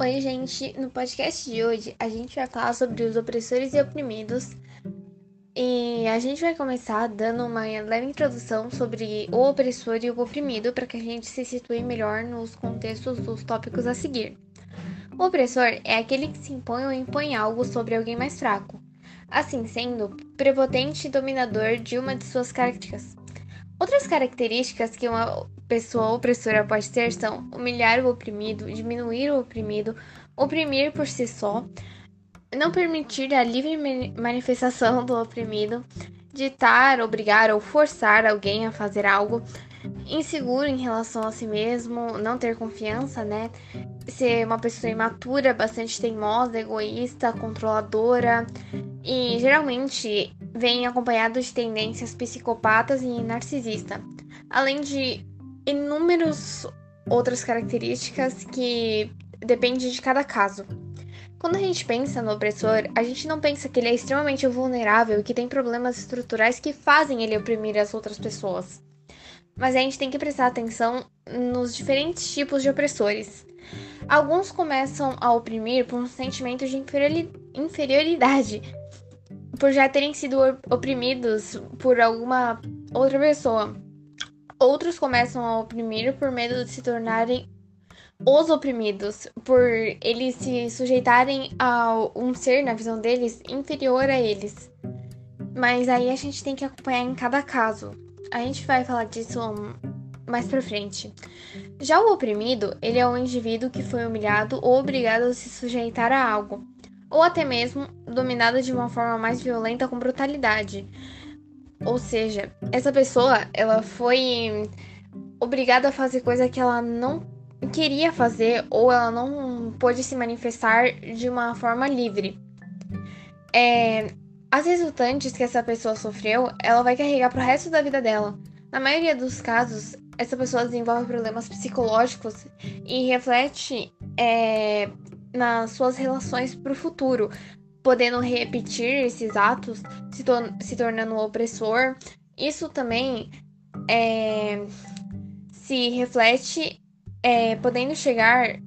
Oi, gente. No podcast de hoje, a gente vai falar sobre os opressores e oprimidos. E a gente vai começar dando uma leve introdução sobre o opressor e o oprimido para que a gente se situe melhor nos contextos dos tópicos a seguir. O opressor é aquele que se impõe ou impõe algo sobre alguém mais fraco, assim sendo prepotente e dominador de uma de suas características. Outras características que uma pessoa opressora pode ter são humilhar o oprimido, diminuir o oprimido, oprimir por si só, não permitir a livre manifestação do oprimido, ditar, obrigar ou forçar alguém a fazer algo, inseguro em relação a si mesmo, não ter confiança, né? Ser uma pessoa imatura, bastante teimosa, egoísta, controladora e geralmente vem acompanhado de tendências psicopatas e narcisista, além de inúmeras outras características que dependem de cada caso. Quando a gente pensa no opressor, a gente não pensa que ele é extremamente vulnerável e que tem problemas estruturais que fazem ele oprimir as outras pessoas. Mas a gente tem que prestar atenção nos diferentes tipos de opressores. Alguns começam a oprimir por um sentimento de inferioridade, por já terem sido oprimidos por alguma outra pessoa. Outros começam a oprimir por medo de se tornarem os oprimidos, por eles se sujeitarem a um ser, na visão deles, inferior a eles. Mas aí a gente tem que acompanhar em cada caso. A gente vai falar disso mais pra frente. Já o oprimido, ele é um indivíduo que foi humilhado ou obrigado a se sujeitar a algo, ou até mesmo dominado de uma forma mais violenta com brutalidade. Ou seja, essa pessoa, ela foi obrigada a fazer coisa que ela não queria fazer ou ela não pôde se manifestar de uma forma livre. É, as resultantes que essa pessoa sofreu, ela vai carregar pro resto da vida dela. Na maioria dos casos, essa pessoa desenvolve problemas psicológicos e reflete é, nas suas relações pro futuro, podendo repetir esses atos, se, tor se tornando opressor. Isso também é, se reflete é, podendo chegar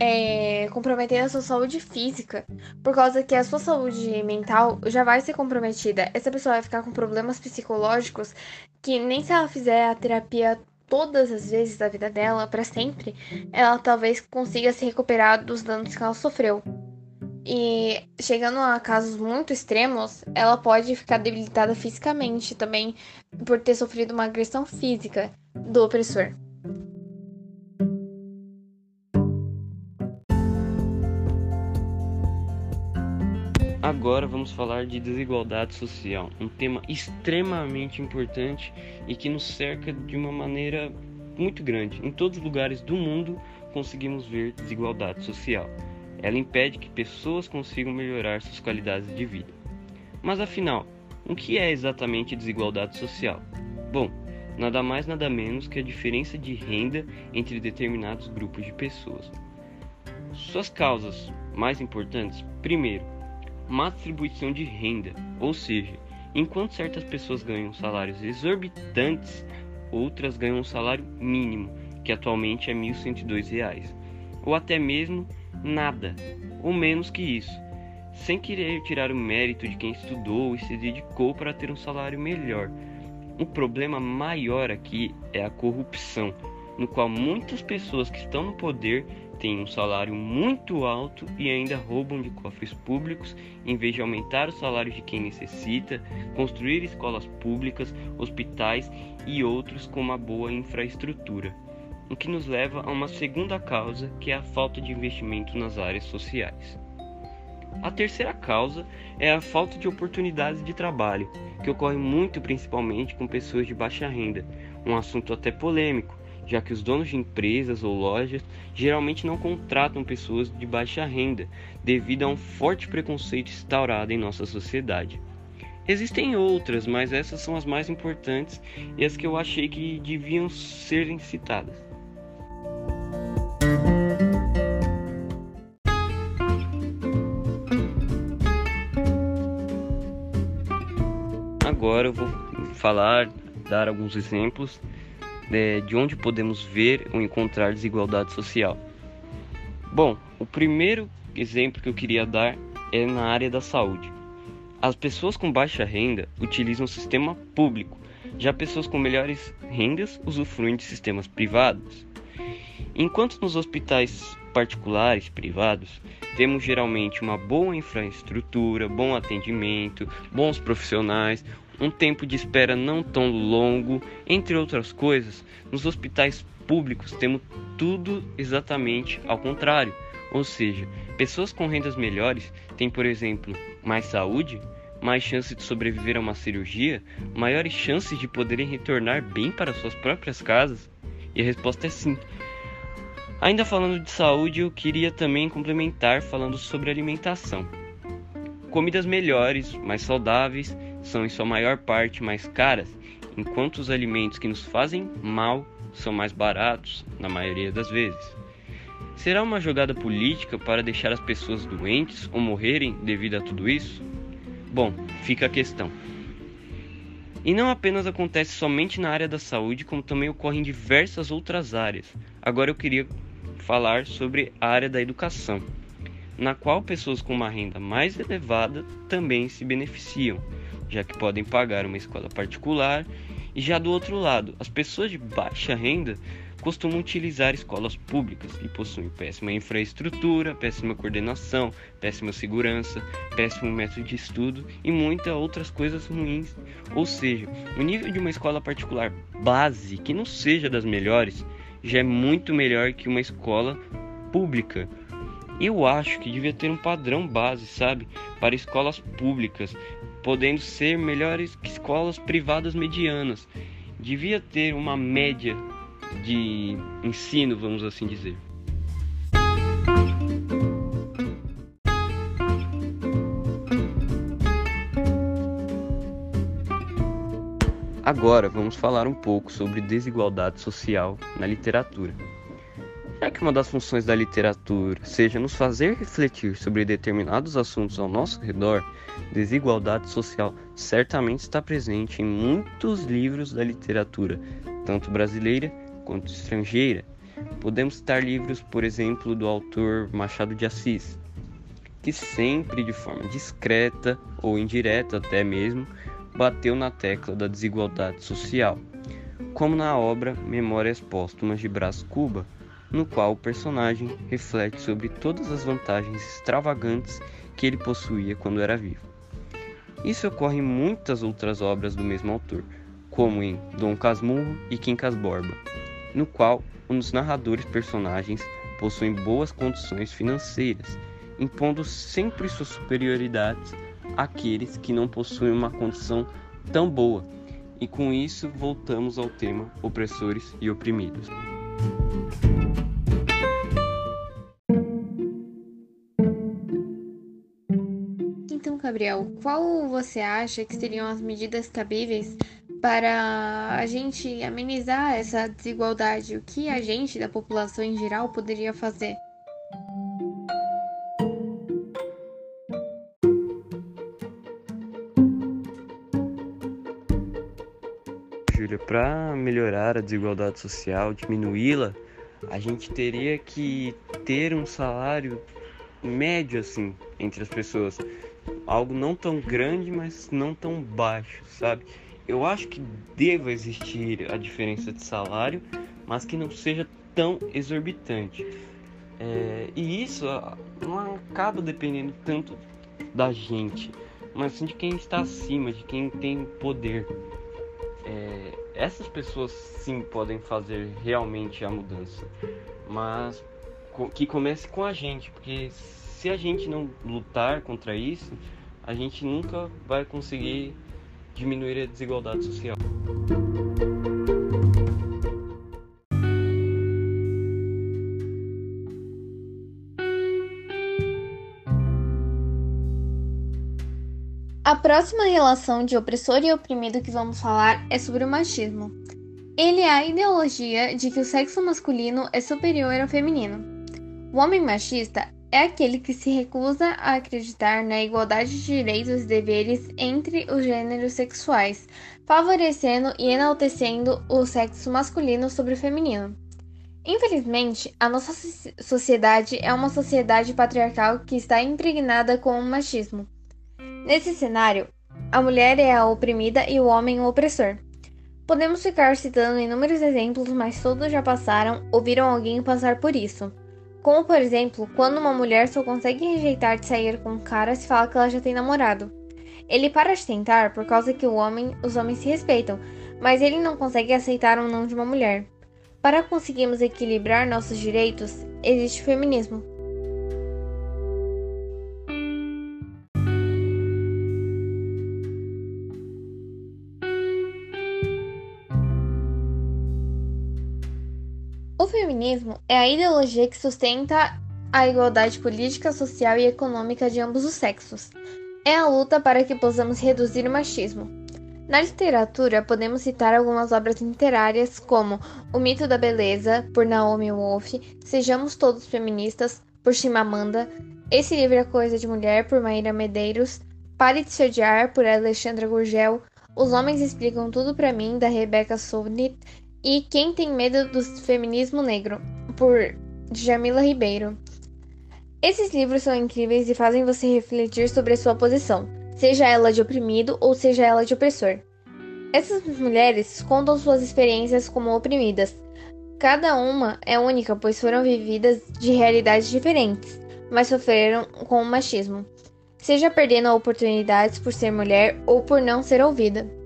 é, comprometer a sua saúde física, por causa que a sua saúde mental já vai ser comprometida. Essa pessoa vai ficar com problemas psicológicos que nem se ela fizer a terapia todas as vezes da vida dela para sempre, ela talvez consiga se recuperar dos danos que ela sofreu. E chegando a casos muito extremos, ela pode ficar debilitada fisicamente também por ter sofrido uma agressão física do opressor. Agora vamos falar de desigualdade social, um tema extremamente importante e que nos cerca de uma maneira muito grande. Em todos os lugares do mundo conseguimos ver desigualdade social. Ela impede que pessoas consigam melhorar suas qualidades de vida. Mas afinal, o que é exatamente desigualdade social? Bom, nada mais nada menos que a diferença de renda entre determinados grupos de pessoas. Suas causas mais importantes: primeiro, má distribuição de renda, ou seja, enquanto certas pessoas ganham salários exorbitantes, outras ganham um salário mínimo, que atualmente é R$ 1.102, ou até mesmo nada, ou menos que isso, sem querer tirar o mérito de quem estudou e se dedicou para ter um salário melhor. O problema maior aqui é a corrupção, no qual muitas pessoas que estão no poder têm um salário muito alto e ainda roubam de cofres públicos em vez de aumentar o salário de quem necessita, construir escolas públicas, hospitais e outros com uma boa infraestrutura o que nos leva a uma segunda causa, que é a falta de investimento nas áreas sociais. A terceira causa é a falta de oportunidades de trabalho, que ocorre muito principalmente com pessoas de baixa renda, um assunto até polêmico, já que os donos de empresas ou lojas geralmente não contratam pessoas de baixa renda, devido a um forte preconceito instaurado em nossa sociedade. Existem outras, mas essas são as mais importantes e as que eu achei que deviam serem citadas. Agora eu vou falar, dar alguns exemplos de, de onde podemos ver ou encontrar desigualdade social. Bom, o primeiro exemplo que eu queria dar é na área da saúde. As pessoas com baixa renda utilizam o sistema público, já pessoas com melhores rendas usufruem de sistemas privados. Enquanto nos hospitais particulares privados temos geralmente uma boa infraestrutura, bom atendimento, bons profissionais, um tempo de espera não tão longo, entre outras coisas, nos hospitais públicos temos tudo exatamente ao contrário. Ou seja, pessoas com rendas melhores têm, por exemplo, mais saúde, mais chances de sobreviver a uma cirurgia, maiores chances de poderem retornar bem para suas próprias casas? E a resposta é sim. Ainda falando de saúde, eu queria também complementar falando sobre alimentação. Comidas melhores, mais saudáveis, são em sua maior parte mais caras, enquanto os alimentos que nos fazem mal são mais baratos, na maioria das vezes. Será uma jogada política para deixar as pessoas doentes ou morrerem devido a tudo isso? Bom, fica a questão. E não apenas acontece somente na área da saúde, como também ocorre em diversas outras áreas. Agora eu queria falar sobre a área da educação, na qual pessoas com uma renda mais elevada também se beneficiam, já que podem pagar uma escola particular. E já do outro lado, as pessoas de baixa renda costumam utilizar escolas públicas e possuem péssima infraestrutura, péssima coordenação, péssima segurança, péssimo método de estudo e muitas outras coisas ruins. Ou seja, o nível de uma escola particular base que não seja das melhores já é muito melhor que uma escola pública. Eu acho que devia ter um padrão base, sabe, para escolas públicas, podendo ser melhores que escolas privadas medianas. Devia ter uma média de ensino, vamos assim dizer. Agora vamos falar um pouco sobre desigualdade social na literatura. Já que uma das funções da literatura seja nos fazer refletir sobre determinados assuntos ao nosso redor, desigualdade social certamente está presente em muitos livros da literatura, tanto brasileira quanto estrangeira. Podemos citar livros, por exemplo, do autor Machado de Assis, que sempre de forma discreta ou indireta até mesmo bateu na tecla da desigualdade social, como na obra Memórias Póstumas de Brás Cuba, no qual o personagem reflete sobre todas as vantagens extravagantes que ele possuía quando era vivo. Isso ocorre em muitas outras obras do mesmo autor, como em Dom Casmurro e Quincas Borba, no qual os narradores personagens possuem boas condições financeiras, impondo sempre suas superioridades àqueles que não possuem uma condição tão boa. E com isso voltamos ao tema opressores e oprimidos. Gabriel, qual você acha que seriam as medidas cabíveis para a gente amenizar essa desigualdade, o que a gente da população em geral poderia fazer? Júlia, para melhorar a desigualdade social, diminuí-la, a gente teria que ter um salário médio assim entre as pessoas, algo não tão grande, mas não tão baixo, sabe? eu acho que deva existir a diferença de salário, mas que não seja tão exorbitante. É, e isso ah, não acaba dependendo tanto da gente, mas sim de quem está acima, de quem tem poder. É, essas pessoas sim podem fazer realmente a mudança, mas que comece com a gente, porque se a gente não lutar contra isso, a gente nunca vai conseguir diminuir a desigualdade social. A próxima relação de opressor e oprimido que vamos falar é sobre o machismo. Ele é a ideologia de que o sexo masculino é superior ao feminino. O homem machista é aquele que se recusa a acreditar na igualdade de direitos e deveres entre os gêneros sexuais, favorecendo e enaltecendo o sexo masculino sobre o feminino. Infelizmente, a nossa sociedade é uma sociedade patriarcal que está impregnada com o machismo. Nesse cenário, a mulher é a oprimida e o homem o opressor. Podemos ficar citando inúmeros exemplos, mas todos já passaram ou viram alguém passar por isso. Como, por exemplo, quando uma mulher só consegue rejeitar de sair com um cara se fala que ela já tem namorado. Ele para de tentar por causa que o homem, os homens se respeitam, mas ele não consegue aceitar um não de uma mulher. Para conseguirmos equilibrar nossos direitos, existe o feminismo. Feminismo é a ideologia que sustenta a igualdade política, social e econômica de ambos os sexos. É a luta para que possamos reduzir o machismo. Na literatura, podemos citar algumas obras literárias como O Mito da Beleza, por Naomi Wolf, Sejamos Todos Feministas, por Chimamanda, Esse Livro é Coisa de Mulher, por Maíra Medeiros, Pare de Se Odiar, por Alexandra Gurgel, Os Homens Explicam Tudo para Mim, da Rebecca Solnit, e Quem Tem Medo do Feminismo Negro, por Jamila Ribeiro. Esses livros são incríveis e fazem você refletir sobre a sua posição, seja ela de oprimido ou seja ela de opressor. Essas mulheres contam suas experiências como oprimidas. Cada uma é única, pois foram vividas de realidades diferentes, mas sofreram com o machismo, seja perdendo oportunidades por ser mulher ou por não ser ouvida.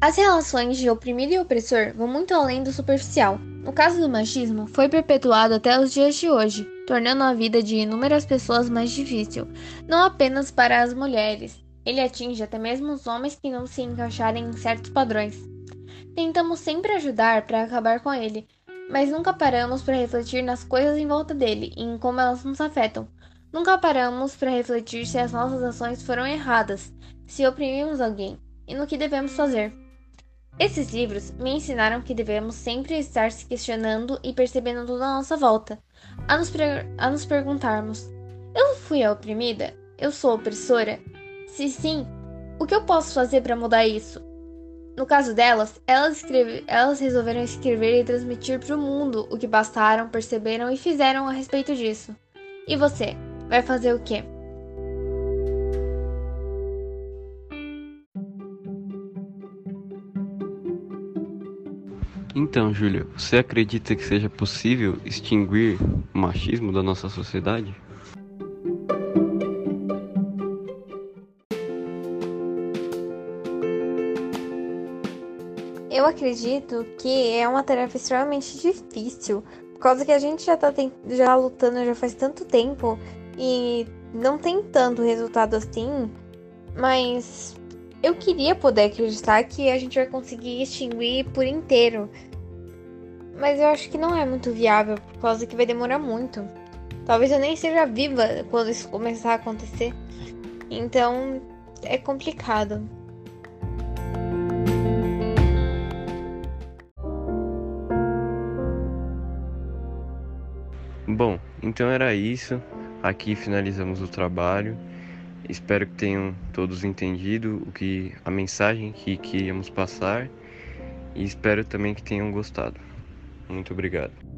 As relações de oprimido e opressor vão muito além do superficial. No caso do machismo, foi perpetuado até os dias de hoje, tornando a vida de inúmeras pessoas mais difícil, não apenas para as mulheres. Ele atinge até mesmo os homens que não se encaixarem em certos padrões. Tentamos sempre ajudar para acabar com ele, mas nunca paramos para refletir nas coisas em volta dele e em como elas nos afetam. Nunca paramos para refletir se as nossas ações foram erradas, se oprimimos alguém e no que devemos fazer. Esses livros me ensinaram que devemos sempre estar se questionando e percebendo tudo à nossa volta, a nos, a nos perguntarmos: eu fui a oprimida? Eu sou opressora? Se sim, o que eu posso fazer para mudar isso? No caso delas, elas, escreve, elas resolveram escrever e transmitir para o mundo o que bastaram, perceberam e fizeram a respeito disso. E você, vai fazer o quê? Então, Júlia, você acredita que seja possível extinguir o machismo da nossa sociedade? Eu acredito que é uma tarefa extremamente difícil, por causa que a gente já tá já lutando já faz tanto tempo e não tem tanto resultado assim, mas eu queria poder acreditar que a gente vai conseguir extinguir por inteiro. Mas eu acho que não é muito viável, por causa que vai demorar muito. Talvez eu nem seja viva quando isso começar a acontecer. Então é complicado. Bom, então era isso. Aqui finalizamos o trabalho. Espero que tenham todos entendido o que a mensagem que queríamos passar e espero também que tenham gostado. Muito obrigado.